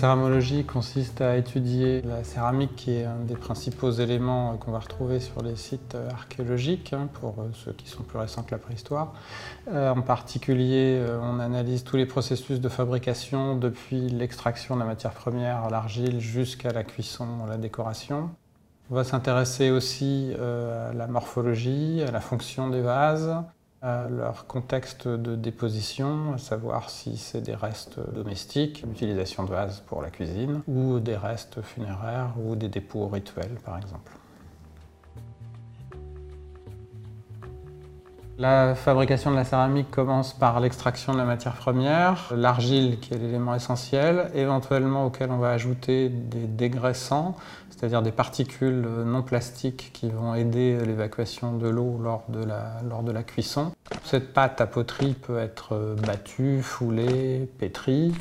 céramologie consiste à étudier la céramique qui est un des principaux éléments qu'on va retrouver sur les sites archéologiques, hein, pour ceux qui sont plus récents que la préhistoire. Euh, en particulier, euh, on analyse tous les processus de fabrication depuis l'extraction de la matière première, l'argile, jusqu'à la cuisson, la décoration. On va s'intéresser aussi euh, à la morphologie, à la fonction des vases, à leur contexte de déposition, à savoir si c'est des restes domestiques, l'utilisation de vases pour la cuisine, ou des restes funéraires ou des dépôts rituels par exemple. La fabrication de la céramique commence par l'extraction de la matière première, l'argile qui est l'élément essentiel, éventuellement auquel on va ajouter des dégraissants, c'est-à-dire des particules non plastiques qui vont aider l'évacuation de l'eau lors, de la, cuisson. Cette pâte à poterie peut être battue, foulée, pétrie.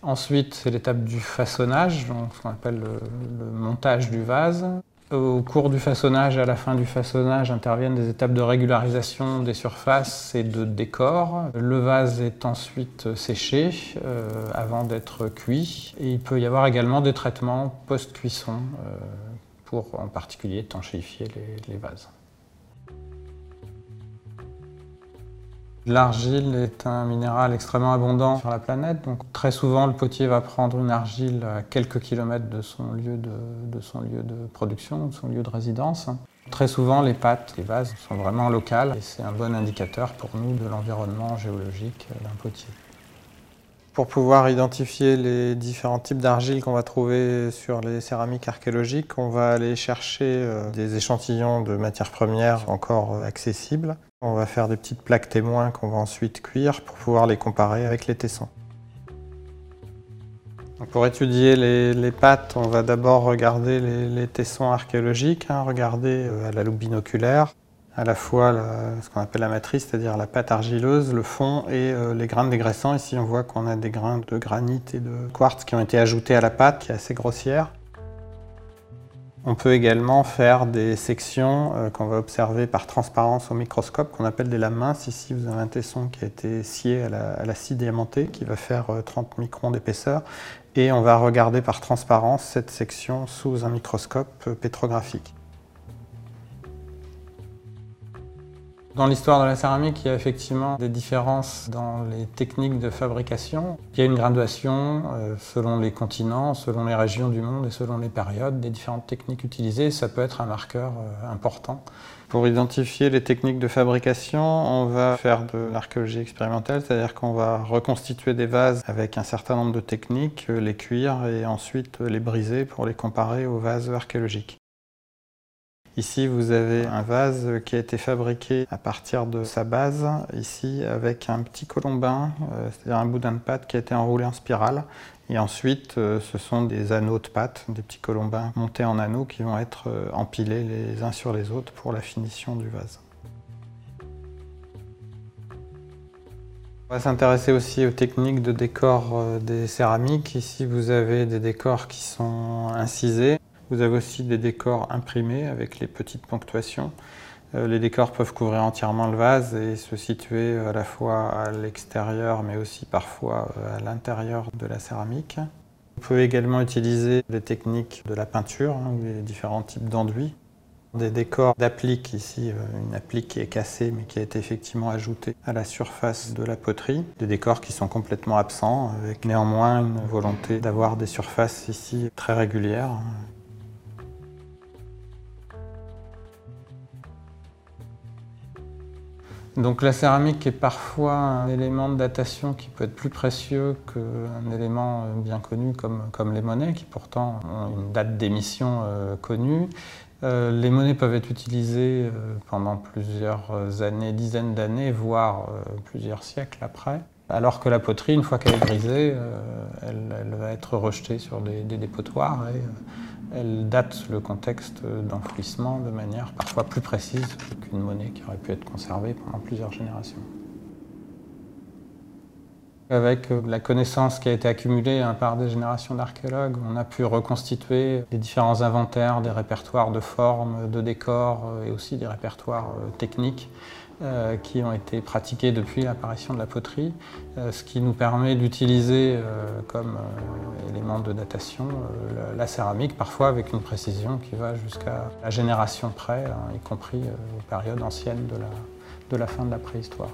Ensuite, c'est l'étape du façonnage, ce qu'on appelle le montage du vase. Au cours du façonnage à la fin du façonnage interviennent des étapes de régularisation des surfaces et de décor. Le vase est ensuite séché euh, avant d'être cuit et il peut y avoir également des traitements post-cuisson euh, pour en particulier étanchéifier les vases. L'argile est un minéral extrêmement abondant sur la planète, donc très souvent le potier va prendre une argile à quelques kilomètres de son lieu de, son lieu de production, de son lieu de résidence. Très souvent les pâtes, les vases sont vraiment locales et c'est un bon indicateur pour nous de l'environnement géologique d'un potier. Pour pouvoir identifier les différents types d'argile qu'on va trouver sur les céramiques archéologiques, on va aller chercher euh, des échantillons de matières premières encore accessibles. On va faire des petites plaques témoins qu'on va ensuite cuire pour pouvoir les comparer avec les tessons. pour étudier les, pâtes, on va d'abord regarder les, tessons archéologiques, hein, regarder euh, à la loupe binoculaire à la fois ce qu'on appelle la matrice, c'est-à-dire la pâte argileuse, le fond et euh, les grains dégraissants. Ici, on voit qu'on a des grains de granit et de quartz qui ont été ajoutés à la pâte, qui est assez grossière. On peut également faire des sections euh, qu'on va observer par transparence au microscope, qu'on appelle des lames minces. Ici, vous avez un tesson qui a été scié à la, scie diamantée, qui va faire 30 euh, microns d'épaisseur. Et on va regarder par transparence cette section sous un microscope pétrographique. Dans l'histoire de la céramique, il y a effectivement des différences dans les techniques de fabrication. Il y a une graduation euh, selon les continents, selon les régions du monde et selon les périodes des différentes techniques utilisées. Ça peut être un marqueur euh, important. Pour identifier les techniques de fabrication, on va faire de l'archéologie expérimentale, c'est-à-dire qu'on va reconstituer des vases avec un certain nombre de techniques, les cuire et ensuite les briser pour les comparer aux vases archéologiques. Ici, vous avez un vase qui a été fabriqué à partir de sa base, ici avec un petit colombin, euh, c'est-à-dire un boudin de pâte qui a été enroulé en spirale. Et ensuite, euh, ce sont des anneaux de pâte, des petits colombins montés en anneaux qui vont être euh, empilés les uns sur les autres pour la finition du vase. On va s'intéresser aussi aux techniques de décor des céramiques. Ici, vous avez des décors qui sont incisés. Vous avez aussi des décors imprimés avec les petites ponctuations. Euh, les décors peuvent couvrir entièrement le vase et se situer à la fois à l'extérieur mais aussi parfois euh, à l'intérieur de la céramique. On peut également utiliser des techniques de la peinture, hein, des différents types d'enduits. Des décors d'applique, ici euh, une applique qui est cassée mais qui a été effectivement ajoutée à la surface de la poterie. Des décors qui sont complètement absents avec néanmoins une volonté d'avoir des surfaces ici très régulières. Donc la céramique est parfois un élément de datation qui peut être plus précieux qu'un élément euh, bien connu comme, les monnaies, qui pourtant ont une date d'émission euh, connue. Euh, les monnaies peuvent être utilisées pendant plusieurs années, dizaines d'années, voire plusieurs siècles après. Alors que la poterie, une fois qu'elle est brisée, elle, va être rejetée sur des, dépotoirs elle date le contexte d'enfouissement de manière parfois plus précise qu'une monnaie qui aurait pu être conservée pendant plusieurs générations. Avec la connaissance qui a été accumulée hein, par des générations d'archéologues, on a pu reconstituer les différents inventaires, des répertoires de formes, de décors euh, et aussi des répertoires euh, techniques euh, qui ont été pratiquées depuis l'apparition de la poterie, euh, ce qui nous permet d'utiliser euh, comme élément de datation la, céramique, parfois avec une précision qui va jusqu'à la génération près, hein, y compris aux périodes anciennes de la, de la fin de la préhistoire.